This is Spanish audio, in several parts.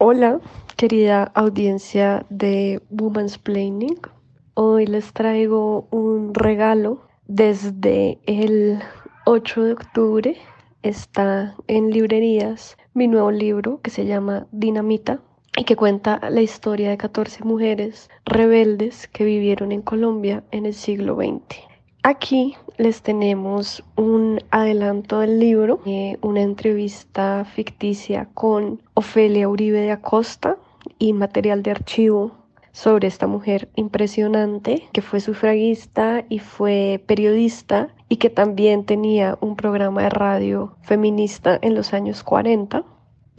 Hola, querida audiencia de Woman's Planning. Hoy les traigo un regalo desde el 8 de octubre. Está en librerías mi nuevo libro que se llama Dinamita y que cuenta la historia de 14 mujeres rebeldes que vivieron en Colombia en el siglo XX. Aquí les tenemos un adelanto del libro, eh, una entrevista ficticia con Ofelia Uribe de Acosta y material de archivo sobre esta mujer impresionante que fue sufragista y fue periodista y que también tenía un programa de radio feminista en los años 40.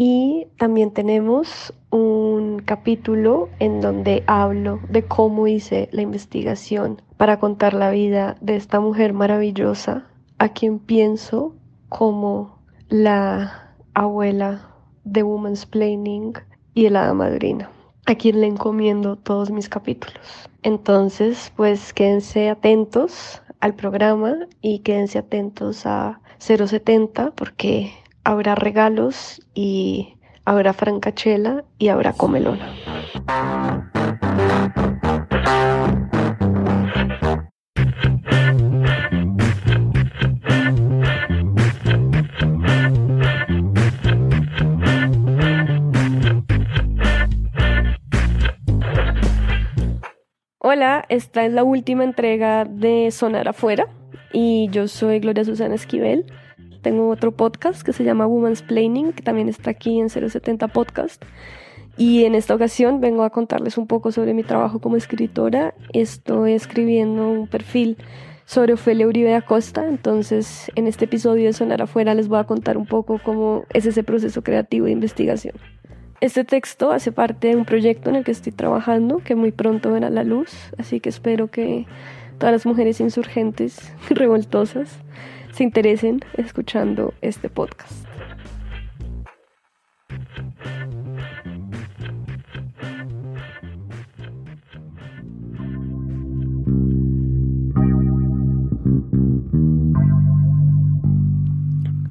Y también tenemos un capítulo en donde hablo de cómo hice la investigación para contar la vida de esta mujer maravillosa a quien pienso como la abuela de Woman's Planning y el hada madrina, a quien le encomiendo todos mis capítulos. Entonces, pues quédense atentos al programa y quédense atentos a 070 porque habrá regalos y habrá francachela y habrá comelona. Hola, esta es la última entrega de Sonar Afuera y yo soy Gloria Susana Esquivel. Tengo otro podcast que se llama Woman's Planning, que también está aquí en 070 Podcast. Y en esta ocasión vengo a contarles un poco sobre mi trabajo como escritora. Estoy escribiendo un perfil sobre Ofelia Uribe Acosta, entonces en este episodio de Sonar Afuera les voy a contar un poco cómo es ese proceso creativo de investigación. Este texto hace parte de un proyecto en el que estoy trabajando, que muy pronto verá la luz, así que espero que todas las mujeres insurgentes, revoltosas, se interesen escuchando este podcast.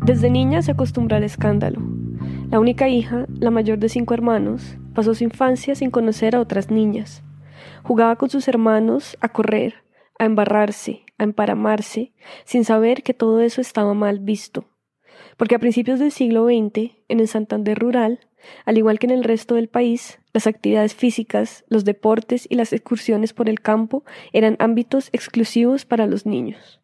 Desde niña se acostumbra al escándalo. La única hija, la mayor de cinco hermanos, pasó su infancia sin conocer a otras niñas. Jugaba con sus hermanos a correr, a embarrarse, a emparamarse, sin saber que todo eso estaba mal visto. Porque a principios del siglo XX, en el Santander rural, al igual que en el resto del país, las actividades físicas, los deportes y las excursiones por el campo eran ámbitos exclusivos para los niños.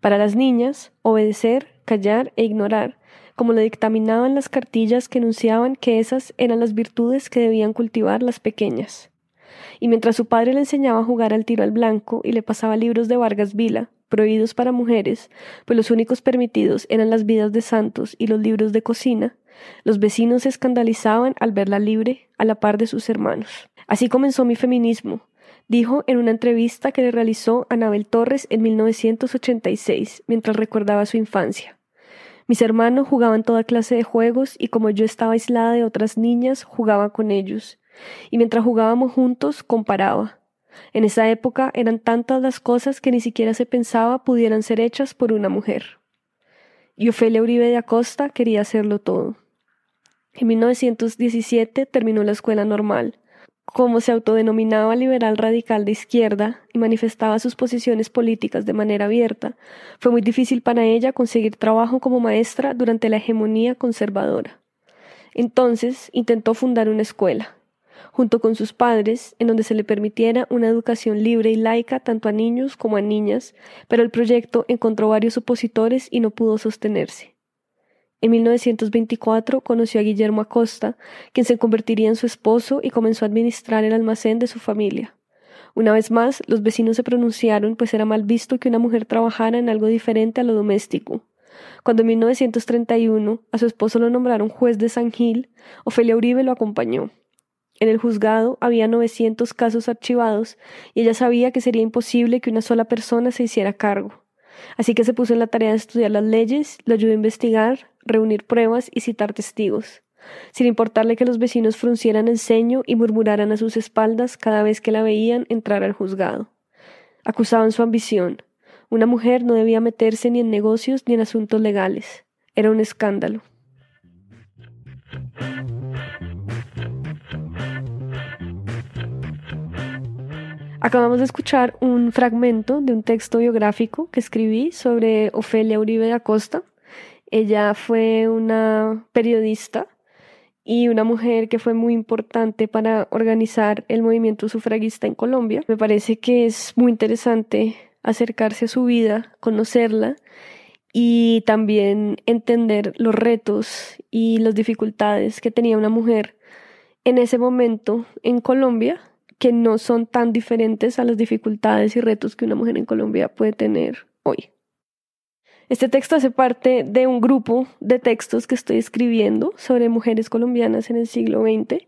Para las niñas, obedecer, callar e ignorar, como lo dictaminaban las cartillas que enunciaban que esas eran las virtudes que debían cultivar las pequeñas y mientras su padre le enseñaba a jugar al tiro al blanco y le pasaba libros de Vargas Vila, prohibidos para mujeres, pues los únicos permitidos eran las vidas de santos y los libros de cocina, los vecinos se escandalizaban al verla libre a la par de sus hermanos. Así comenzó mi feminismo, dijo en una entrevista que le realizó Anabel Torres en 1986, mientras recordaba su infancia. Mis hermanos jugaban toda clase de juegos y como yo estaba aislada de otras niñas, jugaba con ellos y mientras jugábamos juntos comparaba. En esa época eran tantas las cosas que ni siquiera se pensaba pudieran ser hechas por una mujer. Y Ofelia Uribe de Acosta quería hacerlo todo. En 1917 terminó la escuela normal. Como se autodenominaba liberal radical de izquierda y manifestaba sus posiciones políticas de manera abierta, fue muy difícil para ella conseguir trabajo como maestra durante la hegemonía conservadora. Entonces intentó fundar una escuela, junto con sus padres, en donde se le permitiera una educación libre y laica tanto a niños como a niñas, pero el proyecto encontró varios opositores y no pudo sostenerse. En 1924 conoció a Guillermo Acosta, quien se convertiría en su esposo y comenzó a administrar el almacén de su familia. Una vez más, los vecinos se pronunciaron, pues era mal visto que una mujer trabajara en algo diferente a lo doméstico. Cuando en 1931 a su esposo lo nombraron juez de San Gil, Ofelia Uribe lo acompañó. En el juzgado había 900 casos archivados y ella sabía que sería imposible que una sola persona se hiciera cargo. Así que se puso en la tarea de estudiar las leyes, lo ayudó a investigar, reunir pruebas y citar testigos, sin importarle que los vecinos fruncieran el ceño y murmuraran a sus espaldas cada vez que la veían entrar al juzgado. Acusaban su ambición. Una mujer no debía meterse ni en negocios ni en asuntos legales. Era un escándalo. Acabamos de escuchar un fragmento de un texto biográfico que escribí sobre Ofelia Uribe da Costa, ella fue una periodista y una mujer que fue muy importante para organizar el movimiento sufragista en Colombia. Me parece que es muy interesante acercarse a su vida, conocerla y también entender los retos y las dificultades que tenía una mujer en ese momento en Colombia que no son tan diferentes a las dificultades y retos que una mujer en Colombia puede tener hoy. Este texto hace parte de un grupo de textos que estoy escribiendo sobre mujeres colombianas en el siglo XX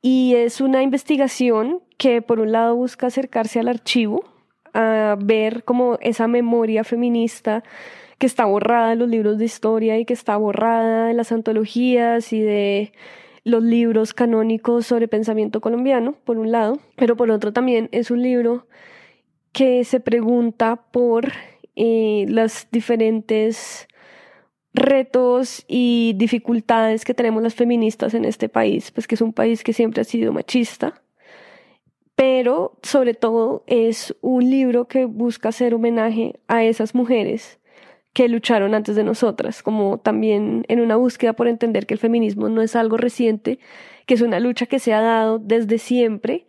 y es una investigación que por un lado busca acercarse al archivo, a ver cómo esa memoria feminista que está borrada en los libros de historia y que está borrada en las antologías y de los libros canónicos sobre pensamiento colombiano, por un lado, pero por otro también es un libro que se pregunta por eh, los diferentes retos y dificultades que tenemos las feministas en este país, pues que es un país que siempre ha sido machista, pero sobre todo es un libro que busca hacer homenaje a esas mujeres que lucharon antes de nosotras, como también en una búsqueda por entender que el feminismo no es algo reciente, que es una lucha que se ha dado desde siempre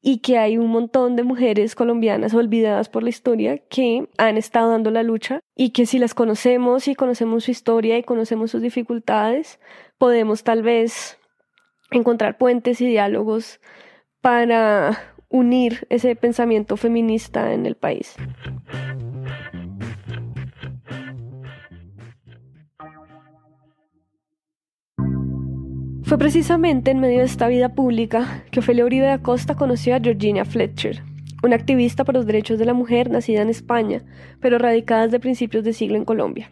y que hay un montón de mujeres colombianas olvidadas por la historia que han estado dando la lucha y que si las conocemos y conocemos su historia y conocemos sus dificultades, podemos tal vez encontrar puentes y diálogos para unir ese pensamiento feminista en el país. Fue precisamente en medio de esta vida pública que Ofelia Uribe de Acosta conoció a Georgina Fletcher, una activista por los derechos de la mujer nacida en España, pero radicada desde principios de siglo en Colombia.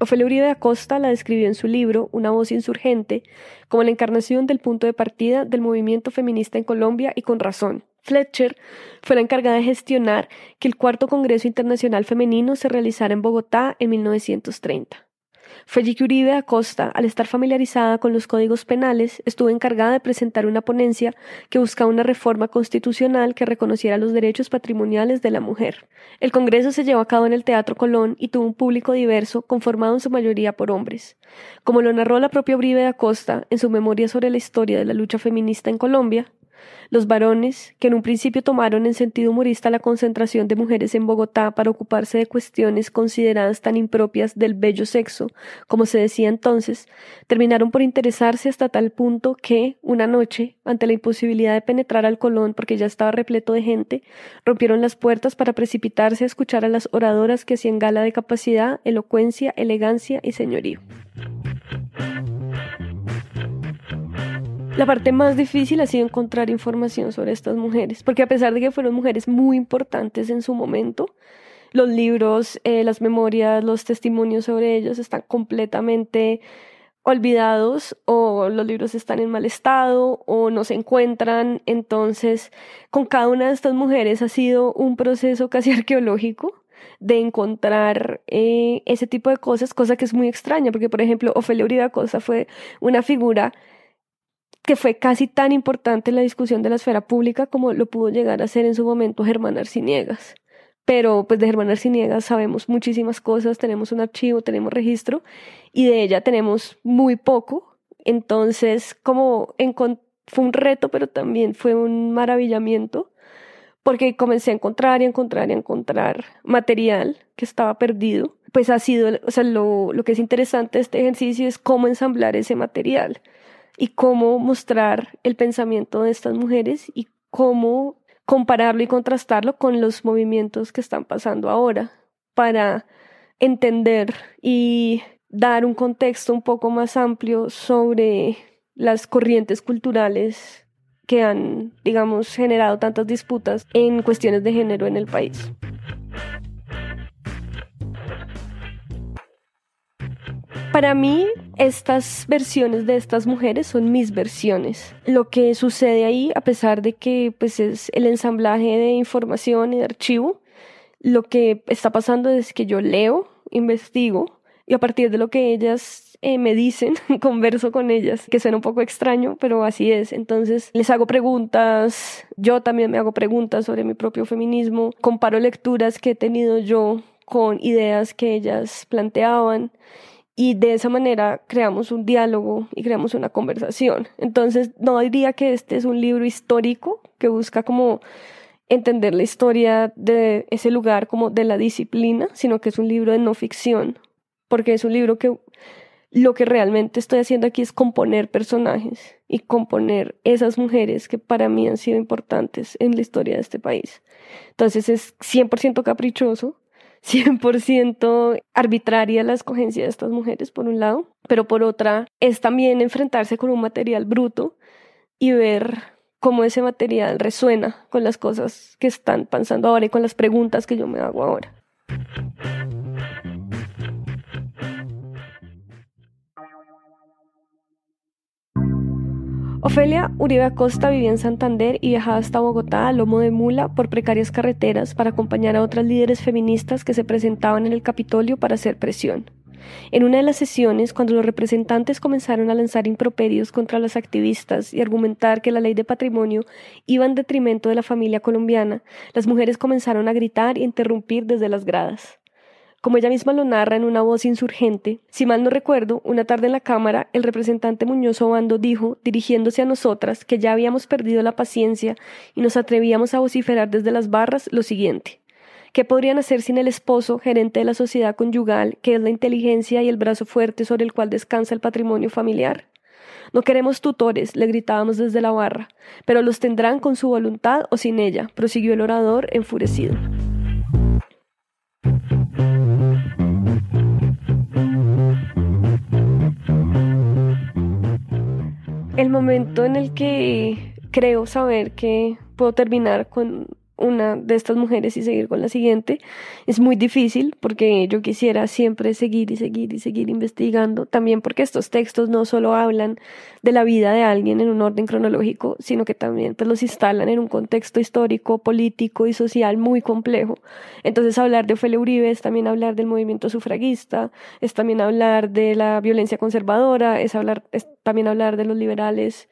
Ofelia Uribe de Acosta la describió en su libro Una voz insurgente como la encarnación del punto de partida del movimiento feminista en Colombia y con razón. Fletcher fue la encargada de gestionar que el cuarto Congreso Internacional Femenino se realizara en Bogotá en 1930. Felipe Uribe Acosta, al estar familiarizada con los códigos penales, estuvo encargada de presentar una ponencia que buscaba una reforma constitucional que reconociera los derechos patrimoniales de la mujer. El Congreso se llevó a cabo en el Teatro Colón y tuvo un público diverso, conformado en su mayoría por hombres. Como lo narró la propia Uribe Acosta en su memoria sobre la historia de la lucha feminista en Colombia, los varones, que en un principio tomaron en sentido humorista la concentración de mujeres en Bogotá para ocuparse de cuestiones consideradas tan impropias del bello sexo, como se decía entonces, terminaron por interesarse hasta tal punto que, una noche, ante la imposibilidad de penetrar al Colón porque ya estaba repleto de gente, rompieron las puertas para precipitarse a escuchar a las oradoras que hacían gala de capacidad, elocuencia, elegancia y señorío. La parte más difícil ha sido encontrar información sobre estas mujeres, porque a pesar de que fueron mujeres muy importantes en su momento, los libros, eh, las memorias, los testimonios sobre ellos están completamente olvidados o los libros están en mal estado o no se encuentran. Entonces, con cada una de estas mujeres ha sido un proceso casi arqueológico de encontrar eh, ese tipo de cosas, cosa que es muy extraña, porque por ejemplo, Ofelia Uribe Acosta fue una figura que fue casi tan importante en la discusión de la esfera pública como lo pudo llegar a ser en su momento Germán Arciniegas. Pero pues de Germán Arciniegas sabemos muchísimas cosas, tenemos un archivo, tenemos registro y de ella tenemos muy poco. Entonces, como fue un reto, pero también fue un maravillamiento porque comencé a encontrar y a encontrar y encontrar material que estaba perdido. Pues ha sido, o sea, lo, lo que es interesante de este ejercicio es cómo ensamblar ese material y cómo mostrar el pensamiento de estas mujeres y cómo compararlo y contrastarlo con los movimientos que están pasando ahora para entender y dar un contexto un poco más amplio sobre las corrientes culturales que han, digamos, generado tantas disputas en cuestiones de género en el país. Para mí, estas versiones de estas mujeres son mis versiones. Lo que sucede ahí, a pesar de que pues, es el ensamblaje de información y de archivo, lo que está pasando es que yo leo, investigo, y a partir de lo que ellas eh, me dicen, converso con ellas, que suena un poco extraño, pero así es. Entonces les hago preguntas, yo también me hago preguntas sobre mi propio feminismo, comparo lecturas que he tenido yo con ideas que ellas planteaban y de esa manera creamos un diálogo y creamos una conversación. Entonces, no diría que este es un libro histórico que busca como entender la historia de ese lugar como de la disciplina, sino que es un libro de no ficción, porque es un libro que lo que realmente estoy haciendo aquí es componer personajes y componer esas mujeres que para mí han sido importantes en la historia de este país. Entonces es 100% caprichoso, 100% arbitraria la escogencia de estas mujeres, por un lado, pero por otra es también enfrentarse con un material bruto y ver cómo ese material resuena con las cosas que están pasando ahora y con las preguntas que yo me hago ahora. Ofelia Uribe Acosta vivía en Santander y viajaba hasta Bogotá a lomo de mula por precarias carreteras para acompañar a otras líderes feministas que se presentaban en el Capitolio para hacer presión. En una de las sesiones, cuando los representantes comenzaron a lanzar improperios contra las activistas y argumentar que la ley de patrimonio iba en detrimento de la familia colombiana, las mujeres comenzaron a gritar y interrumpir desde las gradas. Como ella misma lo narra en una voz insurgente, si mal no recuerdo, una tarde en la Cámara, el representante Muñoz Obando dijo, dirigiéndose a nosotras, que ya habíamos perdido la paciencia y nos atrevíamos a vociferar desde las barras lo siguiente. ¿Qué podrían hacer sin el esposo, gerente de la sociedad conyugal, que es la inteligencia y el brazo fuerte sobre el cual descansa el patrimonio familiar? No queremos tutores, le gritábamos desde la barra, pero los tendrán con su voluntad o sin ella, prosiguió el orador enfurecido. El momento en el que creo saber que puedo terminar con una de estas mujeres y seguir con la siguiente. Es muy difícil porque yo quisiera siempre seguir y seguir y seguir investigando, también porque estos textos no solo hablan de la vida de alguien en un orden cronológico, sino que también pues, los instalan en un contexto histórico, político y social muy complejo. Entonces hablar de Ofelia Uribe es también hablar del movimiento sufragista, es también hablar de la violencia conservadora, es, hablar, es también hablar de los liberales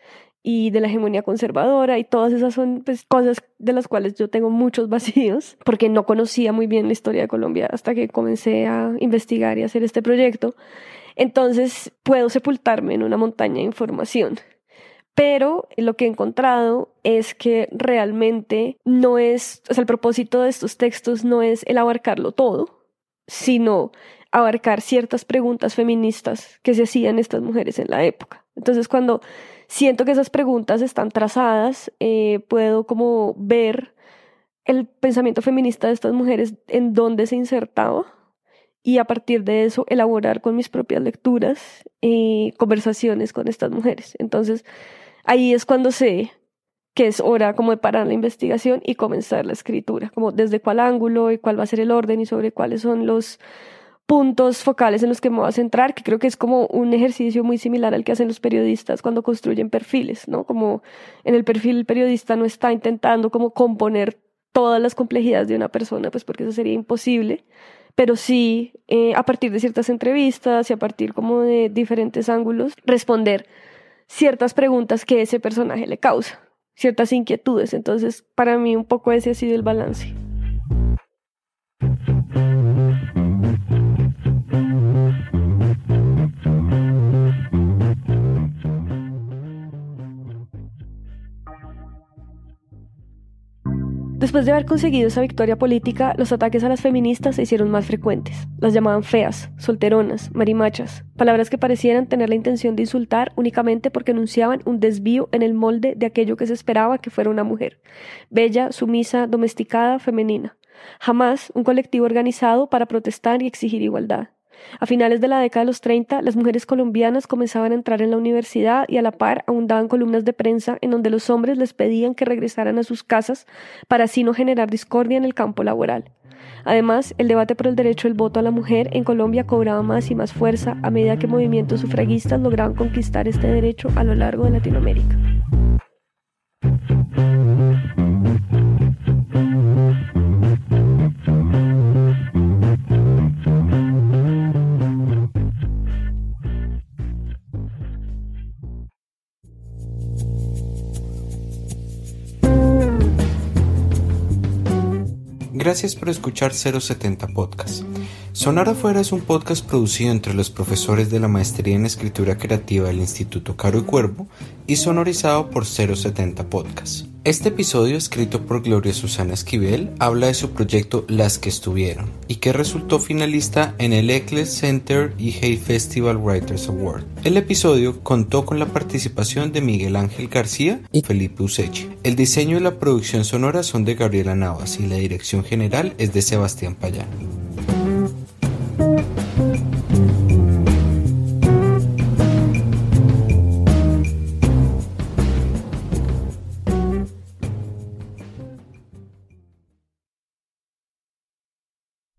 y de la hegemonía conservadora y todas esas son pues, cosas de las cuales yo tengo muchos vacíos porque no conocía muy bien la historia de Colombia hasta que comencé a investigar y hacer este proyecto. Entonces puedo sepultarme en una montaña de información. Pero lo que he encontrado es que realmente no es, el propósito de estos textos no es el abarcarlo todo, sino abarcar ciertas preguntas feministas que se hacían estas mujeres en la época. Entonces, cuando siento que esas preguntas están trazadas, eh, puedo como ver el pensamiento feminista de estas mujeres en dónde se insertaba y a partir de eso elaborar con mis propias lecturas y conversaciones con estas mujeres. Entonces, ahí es cuando sé que es hora como de parar la investigación y comenzar la escritura, como desde cuál ángulo y cuál va a ser el orden y sobre cuáles son los puntos focales en los que me voy a centrar, que creo que es como un ejercicio muy similar al que hacen los periodistas cuando construyen perfiles, ¿no? Como en el perfil el periodista no está intentando como componer todas las complejidades de una persona, pues porque eso sería imposible, pero sí eh, a partir de ciertas entrevistas y a partir como de diferentes ángulos responder ciertas preguntas que ese personaje le causa, ciertas inquietudes. Entonces, para mí un poco ese ha sido el balance. Después de haber conseguido esa victoria política, los ataques a las feministas se hicieron más frecuentes. Las llamaban feas, solteronas, marimachas, palabras que parecieran tener la intención de insultar únicamente porque anunciaban un desvío en el molde de aquello que se esperaba que fuera una mujer, bella, sumisa, domesticada, femenina. Jamás un colectivo organizado para protestar y exigir igualdad. A finales de la década de los 30, las mujeres colombianas comenzaban a entrar en la universidad y a la par abundaban columnas de prensa en donde los hombres les pedían que regresaran a sus casas para así no generar discordia en el campo laboral. Además, el debate por el derecho al voto a la mujer en Colombia cobraba más y más fuerza a medida que movimientos sufragistas lograban conquistar este derecho a lo largo de Latinoamérica. Gracias por escuchar 070 Podcast. Sonar afuera es un podcast producido entre los profesores de la Maestría en Escritura Creativa del Instituto Caro y Cuervo y sonorizado por 070 Podcast. Este episodio, escrito por Gloria Susana Esquivel, habla de su proyecto Las que estuvieron y que resultó finalista en el Eccles Center y Hay Festival Writers Award. El episodio contó con la participación de Miguel Ángel García y Felipe Usechi. El diseño y la producción sonora son de Gabriela Navas y la dirección general es de Sebastián Payán.